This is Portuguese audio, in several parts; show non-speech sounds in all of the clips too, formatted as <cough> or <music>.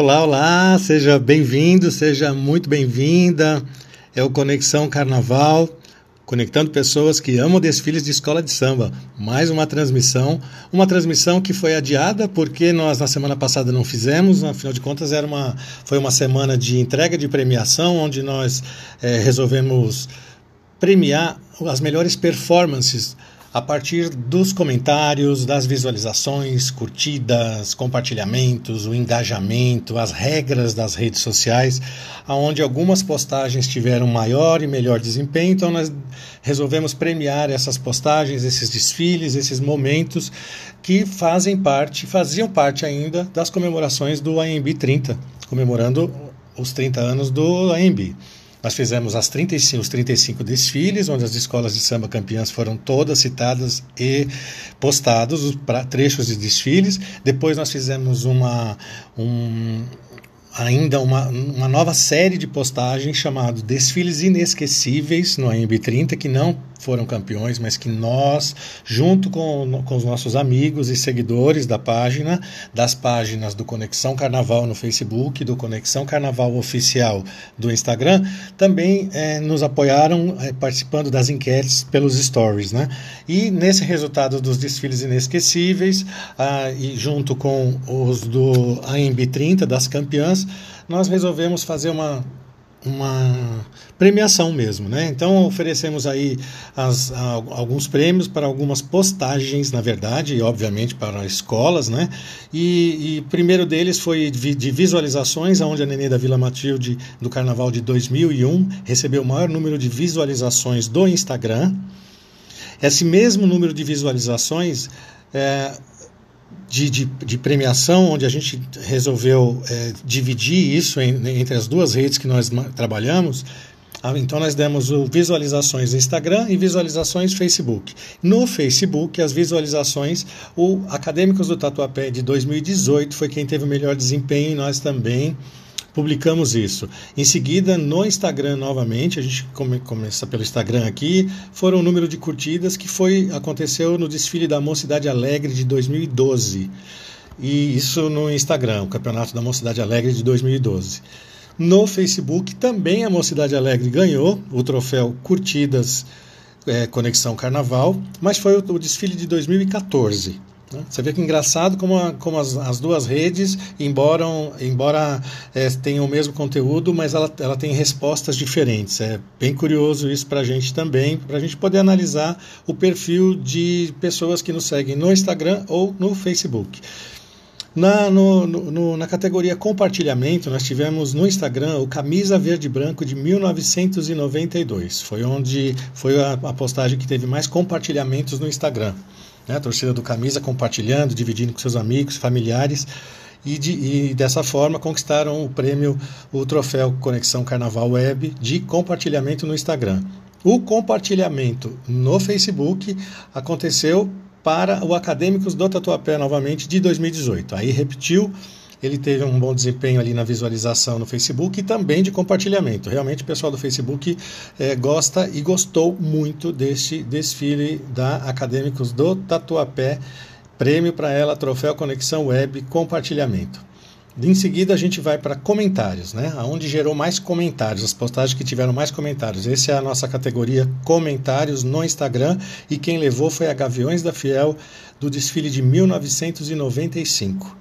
Olá, olá, seja bem-vindo, seja muito bem-vinda. É o Conexão Carnaval, conectando pessoas que amam desfiles de escola de samba. Mais uma transmissão, uma transmissão que foi adiada porque nós na semana passada não fizemos, afinal de contas era uma, foi uma semana de entrega de premiação onde nós é, resolvemos premiar as melhores performances a partir dos comentários, das visualizações, curtidas, compartilhamentos, o engajamento, as regras das redes sociais, aonde algumas postagens tiveram maior e melhor desempenho, então nós resolvemos premiar essas postagens, esses desfiles, esses momentos que fazem parte, faziam parte ainda das comemorações do AMB 30, comemorando os 30 anos do AMB. Nós fizemos as 35, os 35 desfiles, onde as escolas de samba campeãs foram todas citadas e postados, os trechos de desfiles. Depois nós fizemos uma, um, ainda uma, uma nova série de postagens chamado Desfiles Inesquecíveis no AMB30, que não foram campeões, mas que nós, junto com, com os nossos amigos e seguidores da página, das páginas do Conexão Carnaval no Facebook, do Conexão Carnaval Oficial do Instagram, também é, nos apoiaram é, participando das enquetes pelos stories. Né? E nesse resultado dos desfiles inesquecíveis, ah, e junto com os do AMB 30, das campeãs, nós resolvemos fazer uma uma premiação mesmo, né? Então oferecemos aí as, a, alguns prêmios para algumas postagens, na verdade, e obviamente para escolas, né? E, e primeiro deles foi de, de visualizações, onde a Nenê da Vila Matilde do Carnaval de 2001 recebeu o maior número de visualizações do Instagram. Esse mesmo número de visualizações é, de, de, de, premiação, onde a gente resolveu é, dividir isso em, entre as duas redes que nós trabalhamos. Ah, então, nós demos visualizações Instagram e visualizações Facebook. No Facebook, as visualizações, o Acadêmicos do Tatuapé de 2018 foi quem teve o melhor desempenho e nós também publicamos isso. Em seguida, no Instagram novamente, a gente come, começa pelo Instagram aqui, foram o número de curtidas que foi aconteceu no desfile da Mocidade Alegre de 2012. E isso no Instagram, o Campeonato da Mocidade Alegre de 2012. No Facebook também a Mocidade Alegre ganhou o troféu Curtidas é, Conexão Carnaval, mas foi o, o desfile de 2014. Né? Você vê que engraçado como, como as, as, duas redes, embora, embora é, tenham o mesmo conteúdo, mas ela, ela tem respostas diferentes. É bem curioso isso para a gente também, para a gente poder analisar o perfil de pessoas que nos seguem no Instagram ou no Facebook. Na, no, no, na categoria compartilhamento, nós tivemos no Instagram o Camisa Verde Branco de 1992. Foi onde foi a, a postagem que teve mais compartilhamentos no Instagram né? a torcida do Camisa compartilhando, dividindo com seus amigos, familiares. E, de, e, dessa forma conquistaram o prêmio, o troféu Conexão Carnaval Web de compartilhamento no Instagram. O compartilhamento no Facebook aconteceu para o Acadêmicos do Tatuapé novamente de 2018. Aí repetiu ele teve um bom desempenho ali na visualização no Facebook e também de compartilhamento. Realmente o pessoal do Facebook é, gosta e gostou muito deste desfile da Acadêmicos do Tatuapé. Prêmio para ela, troféu Conexão Web, compartilhamento. Em seguida a gente vai para comentários, né? Aonde gerou mais comentários, as postagens que tiveram mais comentários. Essa é a nossa categoria comentários no Instagram e quem levou foi a Gaviões da Fiel do desfile de 1995.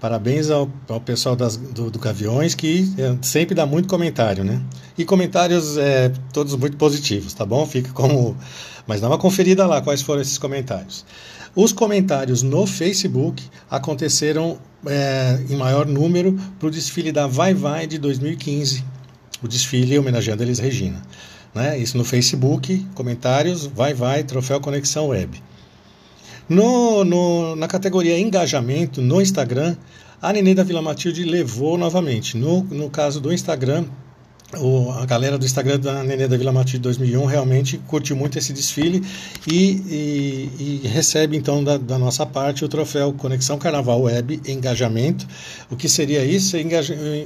Parabéns ao, ao pessoal das, do, do Gaviões, que é, sempre dá muito comentário, né? E comentários é, todos muito positivos, tá bom? Fica como. Mas dá uma conferida lá quais foram esses comentários. Os comentários no Facebook aconteceram é, em maior número para o desfile da Vai Vai de 2015, o desfile homenageando Elis Regina. Né? Isso no Facebook, comentários, Vai Vai, Troféu Conexão Web. No, no, na categoria engajamento no Instagram, a Nenê da Vila Matilde levou novamente. No, no caso do Instagram, o, a galera do Instagram da Nenê da Vila Matilde de 2001 realmente curtiu muito esse desfile e, e, e recebe então da, da, nossa parte o troféu Conexão Carnaval Web Engajamento. O que seria isso?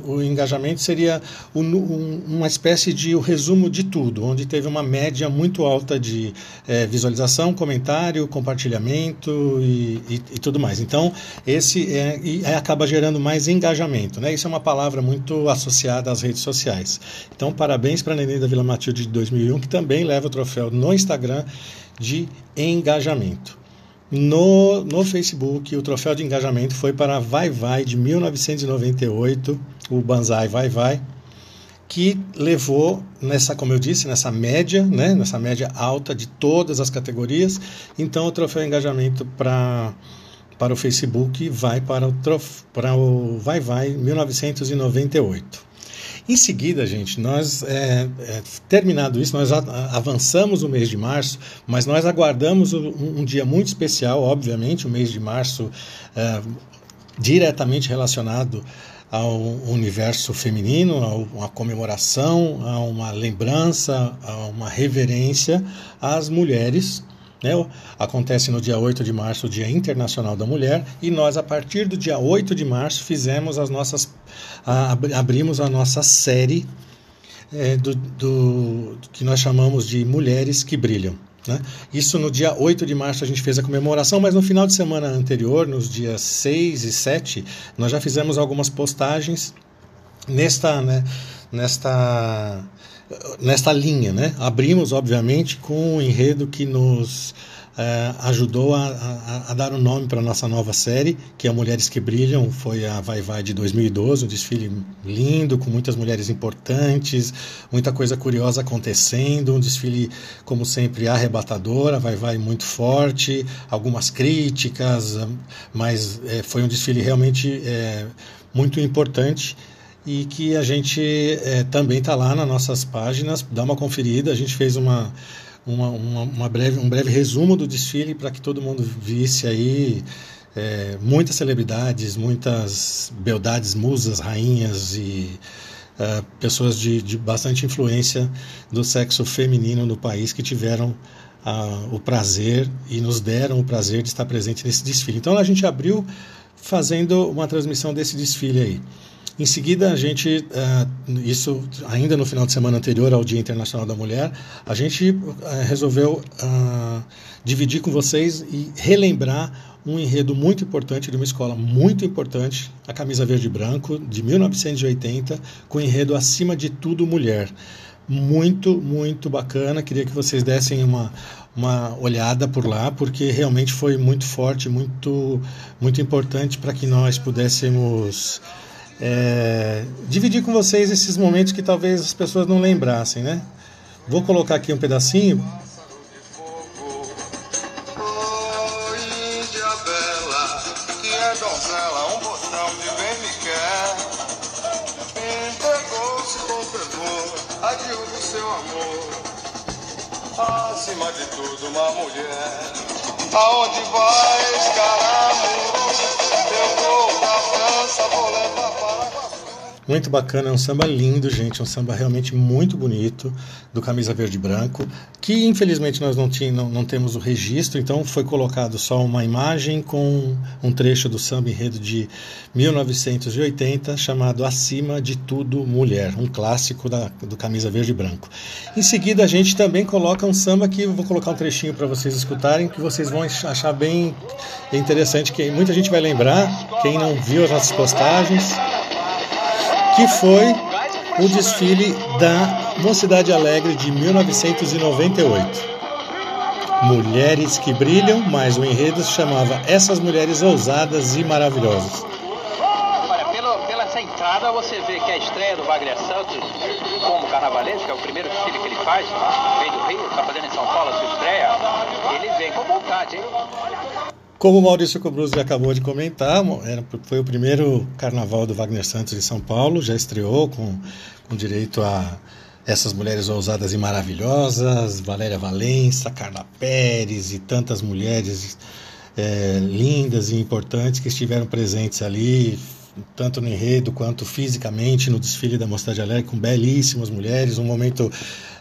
O engajamento seria um, um, uma espécie de o resumo de tudo, onde teve uma média muito alta de é, visualização, comentário, compartilhamento e, e, tudo mais. Então, esse é, e acaba gerando mais engajamento. Né? Isso é uma palavra muito associada às redes sociais. Então, parabéns para a Neném da Vila Matilde de 2001, que também leva o troféu no Instagram de engajamento. No, no Facebook, o troféu de engajamento foi para Vai Vai de 1998, o Banzai Vai Vai, que levou nessa, como eu disse, nessa média, né, nessa média alta de todas as categorias. Então, o troféu de engajamento para para o Facebook vai para o, trof, para o Vai Vai 1998. Em seguida, gente, nós, é, é, terminado isso, nós avançamos o mês de março, mas nós aguardamos um, um dia muito especial, obviamente, o mês de março é, diretamente relacionado ao universo feminino, a uma comemoração, a uma lembrança, a uma reverência às mulheres né? Acontece no dia 8 de março, o Dia Internacional da Mulher, e nós, a partir do dia 8 de março, fizemos as nossas. Abrimos a nossa série é, do, do, que nós chamamos de Mulheres que Brilham. Né? Isso no dia 8 de março a gente fez a comemoração, mas no final de semana anterior, nos dias 6 e 7, nós já fizemos algumas postagens nesta. Né, nesta nesta linha. Né? Abrimos, obviamente, com um enredo que nos é, ajudou a, a, a, dar o um nome para a nossa nova série, que é Mulheres que Brilham, foi a Vai Vai de 2012, um desfile lindo, com muitas mulheres importantes, muita coisa curiosa acontecendo, um desfile, como sempre, arrebatador, a Vai Vai muito forte, algumas críticas, mas é, foi um desfile realmente é, muito importante e que a gente é, também está lá nas nossas páginas, dá uma conferida, a gente fez uma, uma, uma, uma breve, um breve resumo do desfile para que todo mundo visse aí é, muitas celebridades, muitas beldades, musas, rainhas e é, pessoas de, de bastante influência do sexo feminino no país que tiveram o prazer e nos deram o prazer de estar presente nesse desfile. Então a gente abriu fazendo uma transmissão desse desfile aí. Em seguida, a gente, uh, isso ainda no final de semana anterior ao Dia Internacional da Mulher, a gente uh, resolveu uh, dividir com vocês e relembrar um enredo muito importante de uma escola muito importante, a Camisa Verde e Branco, de 1980, com o enredo Acima de Tudo Mulher. Muito, muito bacana. Queria que vocês dessem uma, uma olhada por lá, porque realmente foi muito forte, muito, muito importante para que nós pudéssemos é, dividir com vocês esses momentos que talvez as pessoas não lembrassem, né? Vou colocar aqui um pedacinho. Acima de tudo, uma mulher. Aonde vai, caramba? Eu vou pra França, vou levar muito bacana, é um samba lindo, gente, é um samba realmente muito bonito, do Camisa Verde e Branco, que infelizmente nós não, não, não temos o registro, então foi colocado só uma imagem com um trecho do samba enredo de 1980, chamado Acima de Tudo Mulher, um clássico da, do Camisa Verde e Branco. Em seguida, a gente também coloca um samba que eu vou colocar um trechinho para vocês escutarem, que vocês vão achar bem interessante, que muita gente vai lembrar, quem não viu as nossas postagens que foi o desfile da Mocidade Alegre de 1998. Mulheres que brilham, mas o enredo se chamava Essas Mulheres Ousadas e Maravilhosas. Olha, pela, pela essa entrada você vê que a estreia do Wagner Santos como carnavalesco, que é o primeiro desfile que ele faz, vem do Rio, está fazendo em São Paulo a sua estreia, ele vem com vontade, hein? Como o Maurício Cobruzzi acabou de comentar, foi o primeiro carnaval do Wagner Santos em São Paulo, já estreou com, com direito a essas mulheres ousadas e maravilhosas, Valéria Valença, Carla Pérez e tantas mulheres é, lindas e importantes que estiveram presentes ali, tanto no enredo quanto fisicamente no desfile da Mocidade Alegre, com belíssimas mulheres, um momento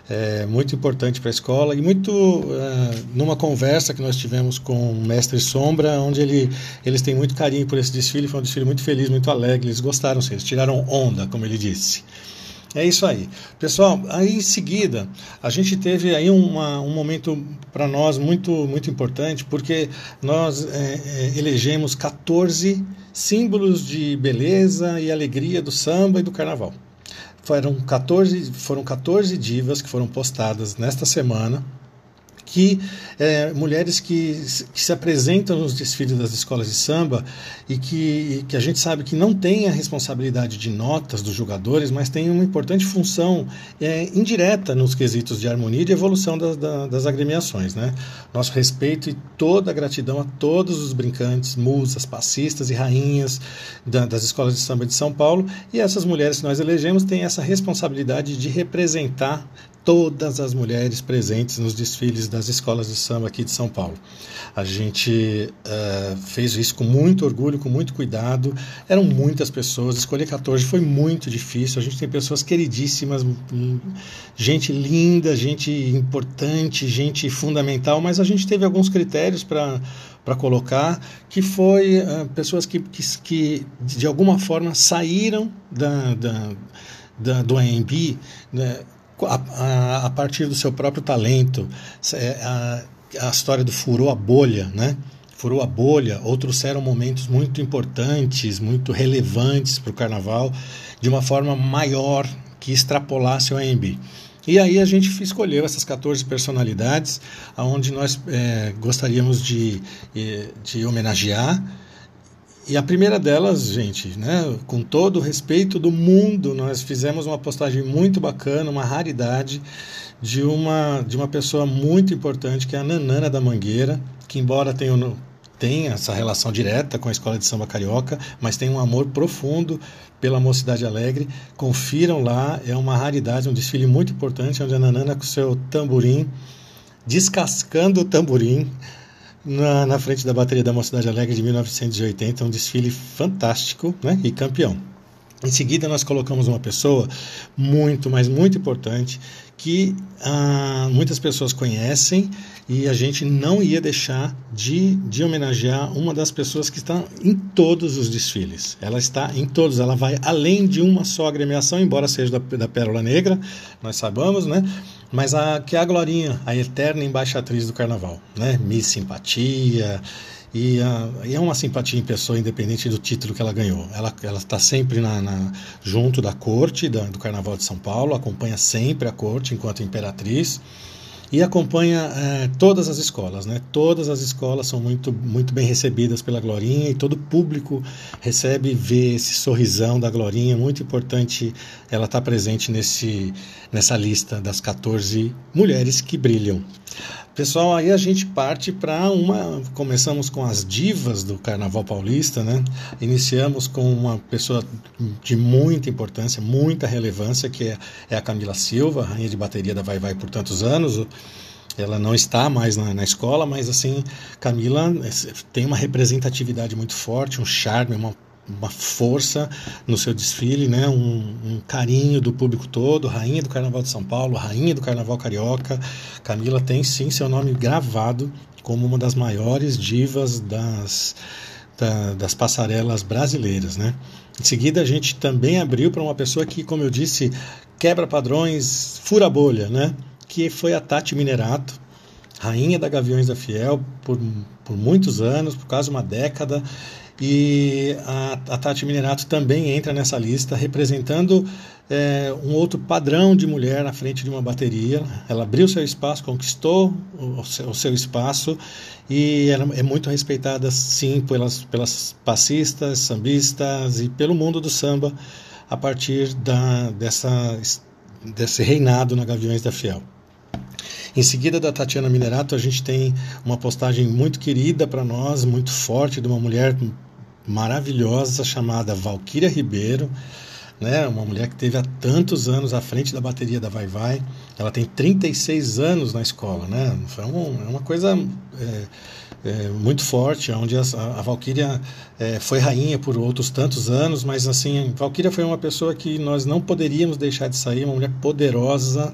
é, muito importante para a escola e muito é, numa conversa que nós tivemos com o mestre Sombra, onde ele, eles têm muito carinho por esse desfile, foi um desfile muito feliz, muito alegre, eles gostaram, eles tiraram onda, como ele disse. É isso aí. Pessoal, aí em seguida, a gente teve aí uma, um momento para nós muito, muito importante, porque nós é, é, elegemos 14 símbolos de beleza e alegria do samba e do carnaval. Foram 14, foram 14 divas que foram postadas nesta semana que é, mulheres que, que, se apresentam nos desfiles das escolas de samba e que, que a gente sabe que não têm a responsabilidade de notas dos jogadores, mas têm uma importante função é, indireta nos quesitos de harmonia e de evolução das, das agremiações. Né? Nosso respeito e toda a gratidão a todos os brincantes, musas, passistas e rainhas da, das escolas de samba de São Paulo e essas mulheres que nós elegemos têm essa responsabilidade de representar todas as mulheres presentes nos desfiles das escolas de samba aqui de São Paulo. A gente uh, fez isso com muito orgulho, com muito cuidado. Eram muitas pessoas, escolher 14 foi muito difícil. A gente tem pessoas queridíssimas, hum, gente linda, gente importante, gente fundamental, mas a gente teve alguns critérios para para colocar, que foi uh, pessoas que, que, que, de alguma forma saíram da, da, da do AMB, né, a, a, a partir do seu próprio talento. É, a, a história do furou a bolha, né? Furou a bolha, ou trouxeram momentos muito importantes, muito relevantes para o carnaval, de uma forma maior que extrapolasse o AMB. E aí a gente escolheu essas 14 personalidades, aonde nós é, gostaríamos de, de homenagear e a primeira delas, gente, né, com todo o respeito do mundo, nós fizemos uma postagem muito bacana, uma raridade de uma de uma pessoa muito importante que é a Nanana da Mangueira, que embora tenha tenha essa relação direta com a escola de samba carioca, mas tem um amor profundo pela Mocidade Alegre. Confiram lá, é uma raridade, um desfile muito importante onde a Nanana com seu tamborim descascando o tamborim na, na frente da bateria da Mocidade Alegre de 1980, um desfile fantástico né, e campeão. Em seguida, nós colocamos uma pessoa muito, mas muito importante que ah, muitas pessoas conhecem e a gente não ia deixar de, de homenagear uma das pessoas que está em todos os desfiles. Ela está em todos, ela vai além de uma só agremiação, embora seja da, da Pérola Negra, nós sabemos, né? Mas a, que é a Glorinha, a eterna embaixatriz do carnaval, né? Miss Simpatia, e, a, e, é uma simpatia em pessoa, independente do título que ela ganhou. Ela está sempre na, na, junto da corte da, do Carnaval de São Paulo, acompanha sempre a corte enquanto imperatriz e acompanha é, todas as escolas, né? Todas as escolas são muito, muito bem recebidas pela Glorinha e todo público recebe vê esse sorrisão da Glorinha. Muito importante ela estar tá presente nesse, nessa lista das 14 mulheres que brilham. Pessoal, aí a gente parte para uma. Começamos com as divas do Carnaval Paulista, né? Iniciamos com uma pessoa de muita importância, muita relevância, que é, é a Camila Silva, rainha de bateria da Vai Vai por tantos anos. Ela não está mais na, na escola, mas assim, Camila é, tem uma representatividade muito forte, um charme, uma uma força no seu desfile, né? Um, um, carinho do público todo, rainha do Carnaval de São Paulo, rainha do Carnaval Carioca. Camila tem sim seu nome gravado como uma das maiores divas das, da, das passarelas brasileiras, né? Em seguida a gente também abriu para uma pessoa que, como eu disse, quebra padrões, fura bolha, né? Que foi a Tati Minerato, rainha da Gaviões da Fiel por, por muitos anos, por quase uma década e a, a Tati Minerato também entra nessa lista, representando é, um outro padrão de mulher na frente de uma bateria. Ela abriu seu espaço, conquistou o seu, o seu espaço e ela é muito respeitada, sim, pelas, pelas passistas, sambistas e pelo mundo do samba a partir da, dessa, desse reinado na Gaviões da Fiel. Em seguida da Tatiana Minerato, a gente tem uma postagem muito querida para nós, muito forte, de uma mulher maravilhosa chamada Valquíria Ribeiro, né? Uma mulher que teve há tantos anos à frente da bateria da Vai Vai. Ela tem 36 anos na escola, né? Foi um, é uma coisa é, é, muito forte, onde a, a Valkyria é, foi rainha por outros tantos anos, mas assim, Valkyria foi uma pessoa que nós não poderíamos deixar de sair, uma mulher poderosa,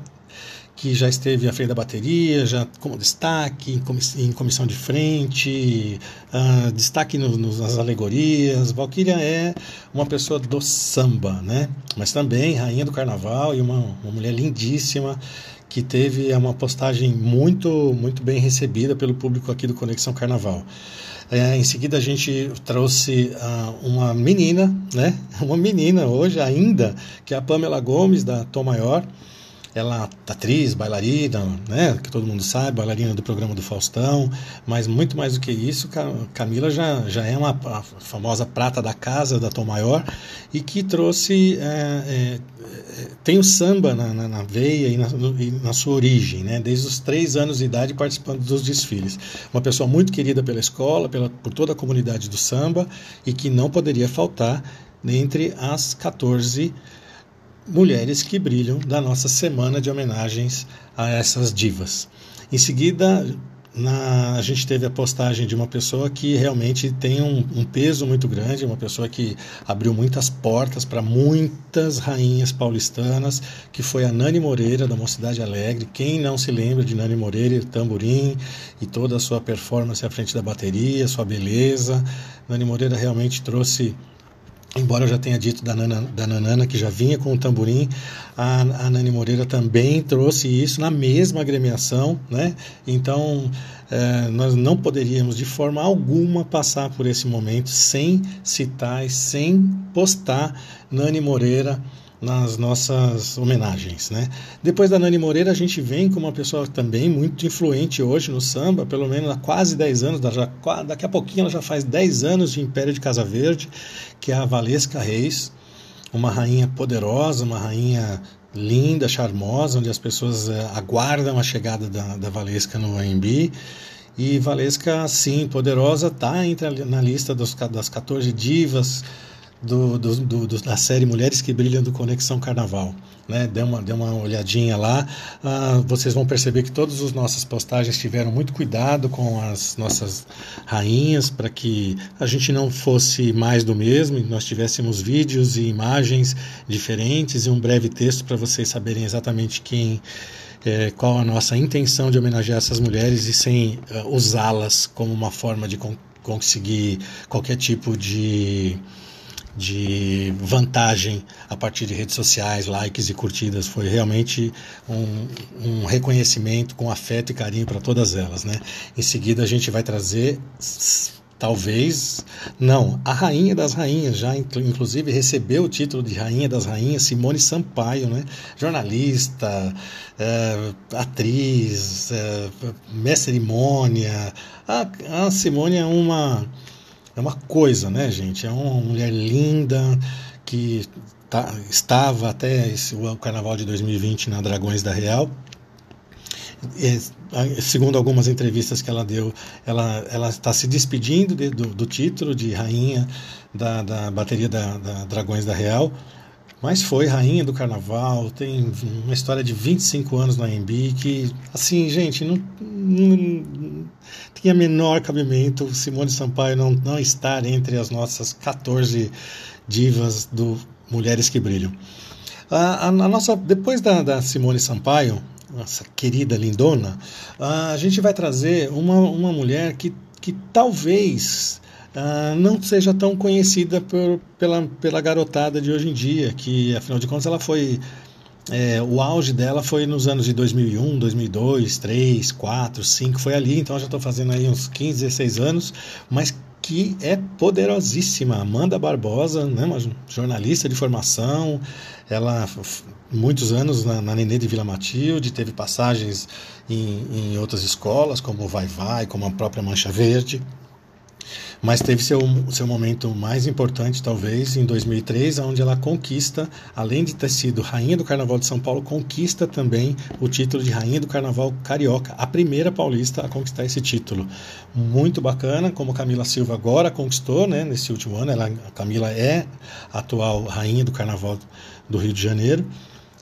que já esteve à frente da bateria, já como destaque, em comissão de frente, uh, destaque no, no, nas alegorias. Valkyria é uma pessoa do samba, né? Mas também rainha do carnaval e uma, uma mulher lindíssima que teve uma postagem muito, muito bem recebida pelo público aqui do Conexão Carnaval. É, em seguida a gente trouxe uh, uma menina, né? <laughs> Uma menina hoje ainda, que é a Pamela Gomes, da Tom Maior ela é atriz, bailarina, né, que todo mundo sabe, bailarina do programa do Faustão, mas muito mais do que isso, Camila já, já é uma famosa prata da casa da Tom Maior e que trouxe, é, é, tem o samba na, na, na veia e na, e na, sua origem, né, desde os três anos de idade participando dos desfiles. Uma pessoa muito querida pela escola, pela, por toda a comunidade do samba e que não poderia faltar entre as 14 mulheres que brilham da nossa semana de homenagens a essas divas. Em seguida, na, a gente teve a postagem de uma pessoa que realmente tem um, um peso muito grande, uma pessoa que abriu muitas portas para muitas rainhas paulistanas, que foi a Nani Moreira, da Mocidade Alegre. Quem não se lembra de Nani Moreira tamborim e toda a sua performance à frente da bateria, sua beleza. Nani Moreira realmente trouxe Embora eu já tenha dito da, Nana, da Nanana, que já vinha com o tamborim, a, a Nani Moreira também trouxe isso na mesma agremiação, né? Então, é, nós não poderíamos de forma alguma passar por esse momento sem citar e sem postar Nani Moreira nas nossas homenagens, né? Depois da Nani Moreira, a gente vem com uma pessoa também muito influente hoje no samba, pelo menos há quase 10 anos, já, daqui a pouquinho ela já faz 10 anos de Império de Casa Verde, que é a Valesca Reis, uma rainha poderosa, uma rainha linda, charmosa, onde as pessoas é, aguardam a chegada da, da Valesca no AMB. E Valesca, sim, poderosa, está na lista dos, das 14 divas do, do, do, da série Mulheres que Brilham do Conexão Carnaval. Né? Dê, uma, dê uma olhadinha lá. Ah, vocês vão perceber que todas as nossas postagens tiveram muito cuidado com as nossas rainhas para que a gente não fosse mais do mesmo, nós tivéssemos vídeos e imagens diferentes e um breve texto para vocês saberem exatamente quem. É, qual a nossa intenção de homenagear essas mulheres e sem uh, usá-las como uma forma de con conseguir qualquer tipo de de vantagem a partir de redes sociais, likes e curtidas. Foi realmente um, um reconhecimento com afeto e carinho para todas elas. Né? Em seguida, a gente vai trazer talvez não a rainha das rainhas já inclusive recebeu o título de rainha das rainhas Simone Sampaio né jornalista é, atriz é, mestre cerimônia a, a Simone é uma é uma coisa, né, gente? É uma mulher linda que tá, estava até esse, o carnaval de 2020 na Dragões da Real. E, segundo algumas entrevistas que ela deu, ela ela está se despedindo de, do, do, título de rainha da, da bateria da, da Dragões da Real mas foi rainha do carnaval, tem uma história de 25 anos na AMB que, assim, gente, não, não tinha menor cabimento Simone Sampaio não, não estar entre as nossas 14 divas do Mulheres que Brilham. A, a, a nossa, depois da, da Simone Sampaio, nossa querida lindona, a gente vai trazer uma, uma mulher que, que talvez uh, não seja tão conhecida por, pela, pela garotada de hoje em dia, que afinal de contas ela foi. É, o auge dela foi nos anos de 2001, 2002, 2003, 2004, 2005, foi ali, então já estou fazendo aí uns 15, 16 anos, mas que é poderosíssima. Amanda Barbosa, né, uma jornalista de formação, ela muitos anos na, na Nenê de Vila Matilde, teve passagens em, em outras escolas, como o Vai Vai, como a própria Mancha Verde mas teve seu, seu momento mais importante, talvez, em 2003, onde ela conquista, além de ter sido Rainha do Carnaval de São Paulo, conquista também o título de Rainha do Carnaval Carioca, a primeira paulista a conquistar esse título. Muito bacana, como Camila Silva agora conquistou, né, nesse último ano, ela, a Camila é atual Rainha do Carnaval do Rio de Janeiro.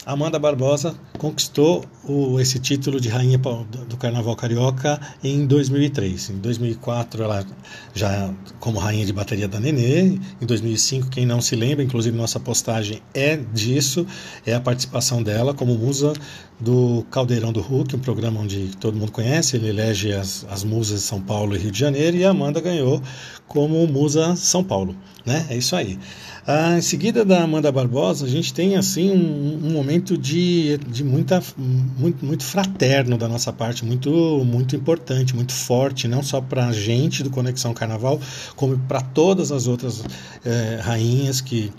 Amanda Barbosa conquistou o, esse título de rainha do Carnaval Carioca em 2003. Em 2004, ela já como rainha de bateria da Nenê. Em 2005, quem não se lembra, inclusive nossa postagem é disso, é a participação dela como musa do Caldeirão do Hulk, um programa onde todo mundo conhece. Ele elege as, as musas de São Paulo e Rio de Janeiro e a Amanda ganhou como musa São Paulo. Né? É isso aí. Ah, em seguida da Amanda Barbosa, a gente tem assim um, um momento de, de muita, muito, muito fraterno da nossa parte, muito, muito importante, muito forte, não só para a gente do Conexão Carnaval, como para todas as outras eh, rainhas que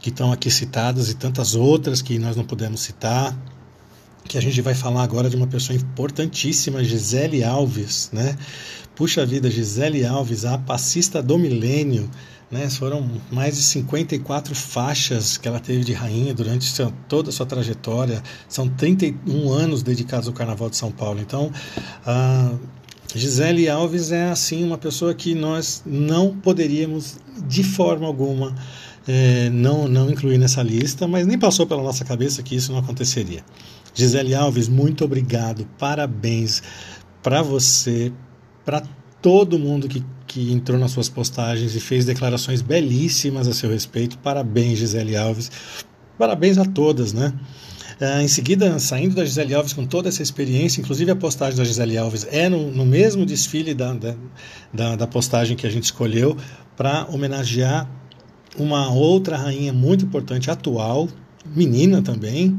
que estão aqui citadas e tantas outras que nós não podemos citar que a gente vai falar agora de uma pessoa importantíssima, Gisele Alves, né? Puxa vida, Gisele Alves, a passista do milênio, né? Foram mais de 54 faixas que ela teve de rainha durante seu, toda a sua trajetória. São 31 anos dedicados ao Carnaval de São Paulo. Então, a Gisele Alves é assim uma pessoa que nós não poderíamos de forma alguma é, não, não incluir nessa lista, mas nem passou pela nossa cabeça que isso não aconteceria. Gisele Alves, muito obrigado, parabéns para você, para todo mundo que, que entrou nas suas postagens e fez declarações belíssimas a seu respeito. Parabéns, Gisele Alves. Parabéns a todas, né? Uh, em seguida, saindo da Gisele Alves com toda essa experiência, inclusive a postagem da Gisele Alves é no, no mesmo desfile da, da, da, postagem que a gente escolheu para homenagear uma outra rainha muito importante, atual, menina também,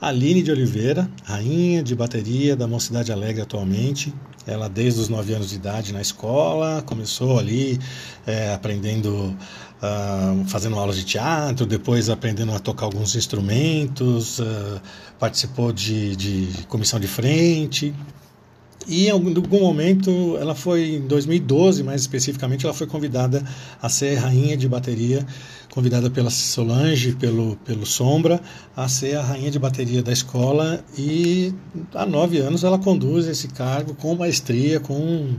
Aline de Oliveira, rainha de bateria da Mocidade Alegre atualmente. Ela, desde os 9 anos de idade na escola, começou ali é, aprendendo, uh, fazendo aulas de teatro, depois aprendendo a tocar alguns instrumentos, uh, participou de, de comissão de frente, e em algum momento, ela foi, em 2012 mais especificamente, ela foi convidada a ser rainha de bateria, convidada pela Solange, pelo, pelo Sombra, a ser a rainha de bateria da escola. E há nove anos ela conduz esse cargo com maestria, com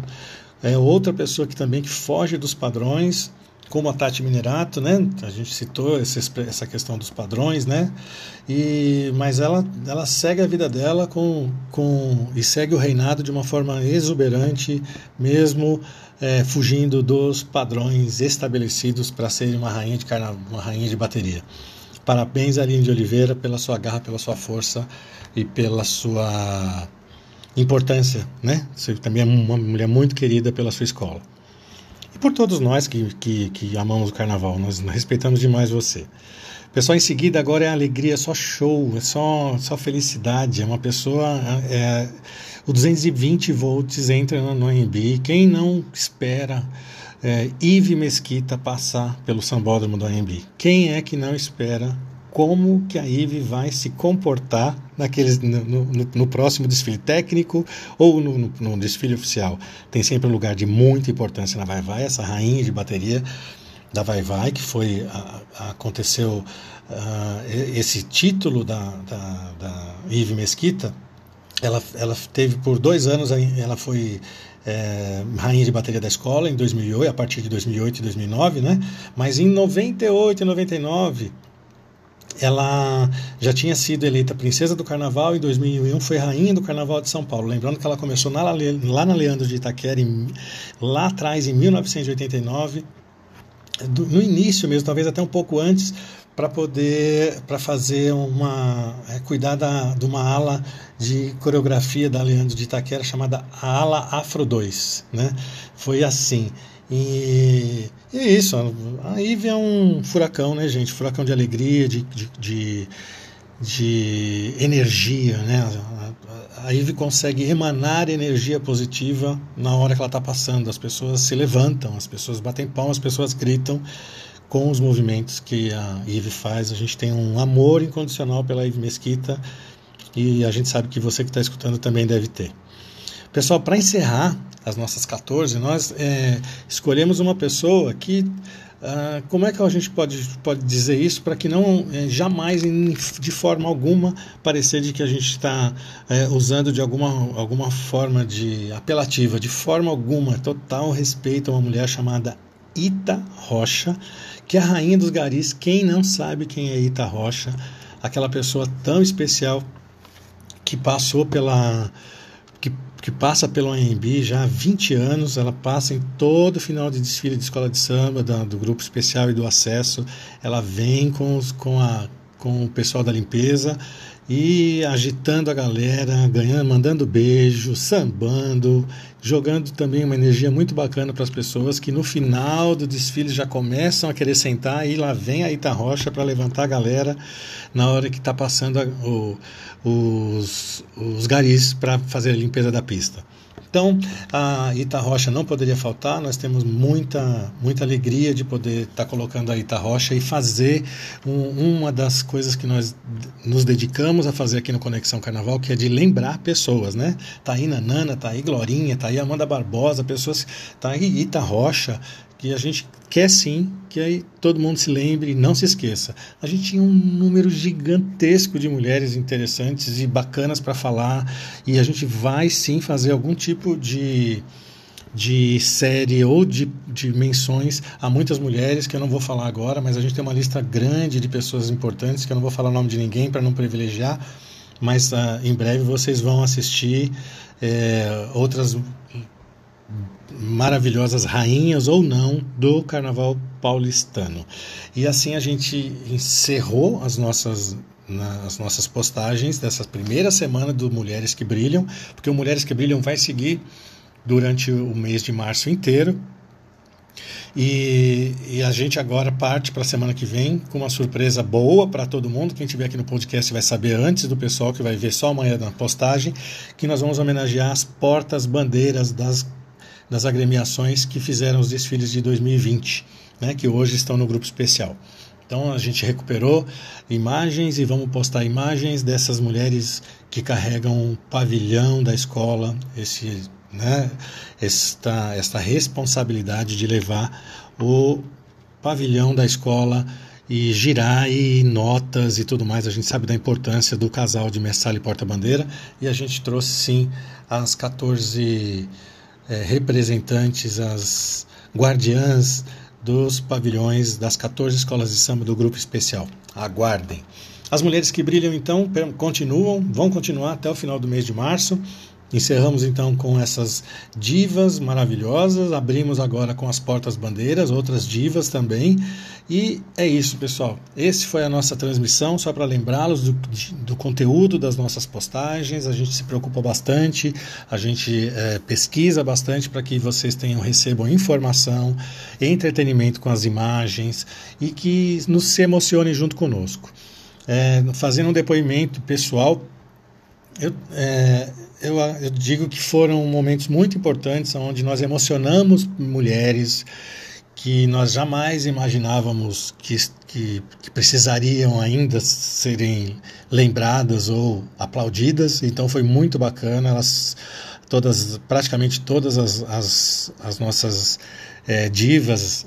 é, outra pessoa que também que foge dos padrões como a Tati Minerato, né? A gente citou essa questão dos padrões, né? E mas ela ela segue a vida dela com, com e segue o reinado de uma forma exuberante, mesmo é, fugindo dos padrões estabelecidos para ser uma rainha de carna, uma rainha de bateria. Parabéns Aline de Oliveira pela sua garra, pela sua força e pela sua importância, né? Você também é uma mulher muito querida pela sua escola por todos nós que, que, que amamos o carnaval. Nós respeitamos demais você. Pessoal, em seguida agora é alegria, é só show, é só, só felicidade. É uma pessoa. É, o 220 volts entra no, no. Quem não espera é, Ive Mesquita passar pelo sambódromo do AMB? Quem é que não espera como que a IVE vai se comportar naqueles, no, no, no próximo desfile técnico ou no, no, desfile oficial. Tem sempre um lugar de muita importância na Vai Vai, essa rainha de bateria da Vai Vai, que foi, a, a, aconteceu uh, esse título da, da, da Ive Mesquita, ela, ela teve por dois anos, ela foi é, rainha de bateria da escola em 2008, a partir de 2008 e 2009, né? Mas em 98 e 99 ela já tinha sido eleita princesa do carnaval em 2001 foi rainha do carnaval de São Paulo. Lembrando que ela começou lá, lá na Leandro de Itaquera, em, lá atrás, em 1989, do, no início mesmo, talvez até um pouco antes, para poder para fazer uma é, cuidar da, de uma ala de coreografia da Leandro de Itaquera chamada ala Afro 2, né? Foi assim. E, e isso, a Ive é um furacão, né, gente? Furacão de alegria, de, de, de, de energia, né? A Ive consegue emanar energia positiva na hora que ela está passando. As pessoas se levantam, as pessoas batem palmas, as pessoas gritam com os movimentos que a Ive faz. A gente tem um amor incondicional pela Ive Mesquita e a gente sabe que você que está escutando também deve ter. Pessoal, para encerrar as nossas 14, nós é, escolhemos uma pessoa que. Uh, como é que a gente pode, pode dizer isso para que não é, jamais, de forma alguma, parecer de que a gente está é, usando de alguma, alguma forma de apelativa, de forma alguma, total respeito a uma mulher chamada Ita Rocha, que é a rainha dos garis. Quem não sabe quem é Ita Rocha? aquela pessoa tão especial que passou pela que, que passa pelo AMB já há 20 anos, ela passa em todo final de desfile de escola de samba, da, do grupo especial e do acesso, ela vem com, os, com, a, com o pessoal da limpeza e agitando a galera, ganhando, mandando beijo, sambando, jogando também uma energia muito bacana para as pessoas que no final do desfile já começam a querer sentar e lá vem a Ita Rocha para levantar a galera na hora que está passando a, o, os, os garis para fazer a limpeza da pista. Então, a Ita Rocha não poderia faltar, nós temos muita, muita alegria de poder estar tá colocando a Ita Rocha e fazer um, uma das coisas que nós nos dedicamos a fazer aqui no Conexão Carnaval, que é de lembrar pessoas, né? Tá aí Nanana, tá aí Glorinha, tá aí Amanda Barbosa, pessoas, tá aí Ita Rocha, que a gente quer sim que aí todo mundo se lembre e não se esqueça. A gente tinha um número gigantesco de mulheres interessantes e bacanas para falar e a gente vai sim fazer algum tipo de de série ou de, de menções a muitas mulheres que eu não vou falar agora, mas a gente tem uma lista grande de pessoas importantes que eu não vou falar o nome de ninguém para não privilegiar, mas uh, em breve vocês vão assistir é, outras maravilhosas rainhas ou não do carnaval paulistano. E assim a gente encerrou as nossas nas nossas postagens dessa primeira semana do Mulheres que Brilham, porque o Mulheres que Brilham vai seguir durante o mês de março inteiro. E, e a gente agora parte para a semana que vem com uma surpresa boa para todo mundo. Quem estiver aqui no podcast vai saber antes do pessoal que vai ver só amanhã na postagem, que nós vamos homenagear as portas bandeiras das das agremiações que fizeram os desfiles de 2020, né, que hoje estão no grupo especial. Então a gente recuperou imagens e vamos postar imagens dessas mulheres que carregam o pavilhão da escola, esse, né, esta, esta responsabilidade de levar o pavilhão da escola e girar e notas e tudo mais. A gente sabe da importância do casal de Messala e Porta-Bandeira e a gente trouxe sim as 14 é, representantes, as guardiãs dos pavilhões das 14 escolas de samba do grupo especial. Aguardem. As mulheres que brilham, então, continuam, vão continuar até o final do mês de março. Encerramos então com essas divas maravilhosas, abrimos agora com as portas bandeiras, outras divas também. E é isso, pessoal. Esse foi a nossa transmissão, só para lembrá-los do, do, conteúdo das nossas postagens. A gente se preocupa bastante, a gente é, pesquisa bastante para que vocês tenham recebam informação, entretenimento com as imagens e que nos se emocionem junto conosco. É, fazendo um depoimento pessoal, eu, é, eu, eu digo que foram momentos muito importantes onde nós emocionamos mulheres que nós jamais imaginávamos que, que, que, precisariam ainda serem lembradas ou aplaudidas. Então foi muito bacana. Elas todas, praticamente todas as, as, as nossas é, divas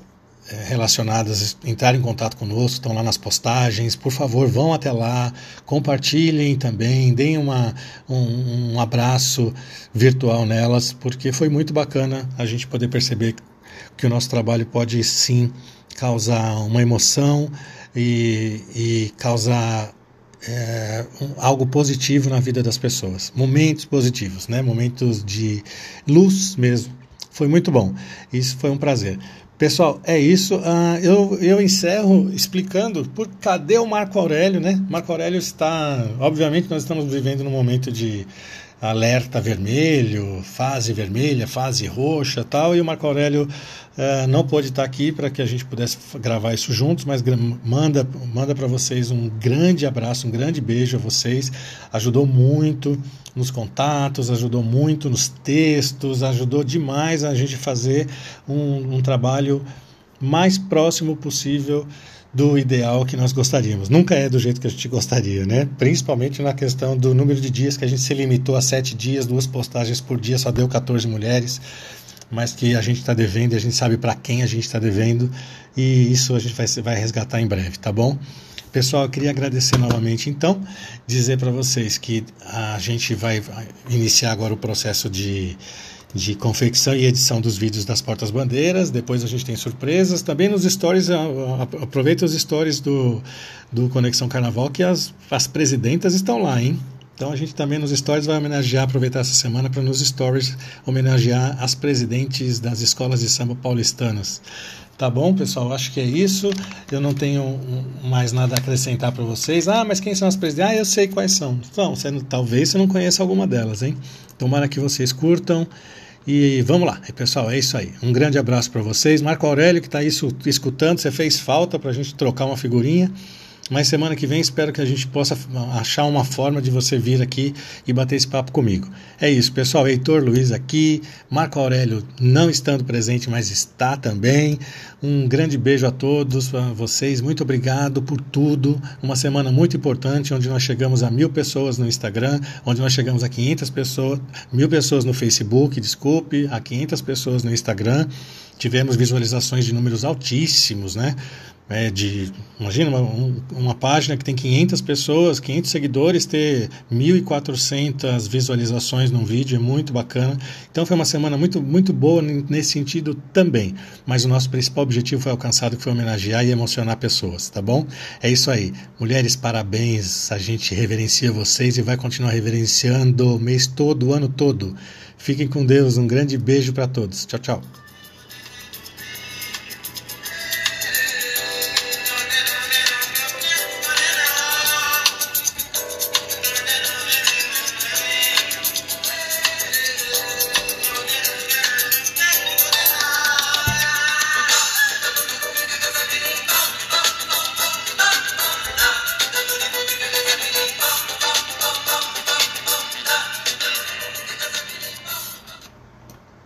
relacionadas entrarem em contato conosco, estão lá nas postagens. Por favor, vão até lá, compartilhem também, deem uma, um, um abraço virtual nelas, porque foi muito bacana a gente poder perceber que o nosso trabalho pode sim causar uma emoção e, e causar é, um, algo positivo na vida das pessoas. Momentos positivos, né? momentos de luz mesmo. Foi muito bom. Isso foi um prazer. Pessoal, é isso. Uh, eu, eu encerro explicando por cadê o Marco Aurélio, né? Marco Aurélio está. Obviamente, nós estamos vivendo num momento de alerta vermelho, fase vermelha, fase roxa tal, e o Marco Aurélio uh, não pôde estar aqui para que a gente pudesse gravar isso juntos, mas manda, manda para vocês um grande abraço, um grande beijo a vocês, ajudou muito nos contatos, ajudou muito nos textos, ajudou demais a gente fazer um, um trabalho mais próximo possível do ideal que nós gostaríamos. Nunca é do jeito que a gente gostaria, né? Principalmente na questão do número de dias que a gente se limitou a sete dias, duas postagens por dia, só deu 14 mulheres, mas que a gente está devendo a gente sabe para quem a gente está devendo e isso a gente vai, vai resgatar em breve, tá bom? Pessoal, eu queria agradecer novamente, então, dizer para vocês que a gente vai iniciar agora o processo de de confecção e edição dos vídeos das Portas Bandeiras. Depois a gente tem surpresas. Também nos stories, aproveita os stories do, do Conexão Carnaval, que as, as presidentas estão lá, hein? Então a gente também nos stories vai homenagear, aproveitar essa semana para nos stories homenagear as presidentes das escolas de samba paulistanas. Tá bom, pessoal? Acho que é isso. Eu não tenho mais nada a acrescentar para vocês. Ah, mas quem são as presidentes? Ah, eu sei quais são. Então, você, talvez você não conheça alguma delas, hein? Tomara que vocês curtam. E vamos lá, pessoal, é isso aí. Um grande abraço para vocês. Marco Aurélio, que está isso escutando, você fez falta para a gente trocar uma figurinha. Mas semana que vem espero que a gente possa achar uma forma de você vir aqui e bater esse papo comigo. É isso, pessoal. Heitor Luiz aqui, Marco Aurélio não estando presente, mas está também. Um grande beijo a todos, a vocês. Muito obrigado por tudo. Uma semana muito importante, onde nós chegamos a mil pessoas no Instagram, onde nós chegamos a 500 pessoas, mil pessoas no Facebook, desculpe, a 500 pessoas no Instagram. Tivemos visualizações de números altíssimos, né? É, de imagina uma, uma, página que tem 500 pessoas, 500 seguidores, ter 1.400 visualizações num vídeo é muito bacana. Então foi uma semana muito muito boa nesse sentido também. Mas o nosso principal objetivo foi alcançado, que foi homenagear e emocionar pessoas, tá bom? É isso aí. Mulheres, parabéns. A gente reverencia vocês e vai continuar reverenciando o mês todo, o ano todo. Fiquem com Deus. Um grande beijo para todos. Tchau, tchau.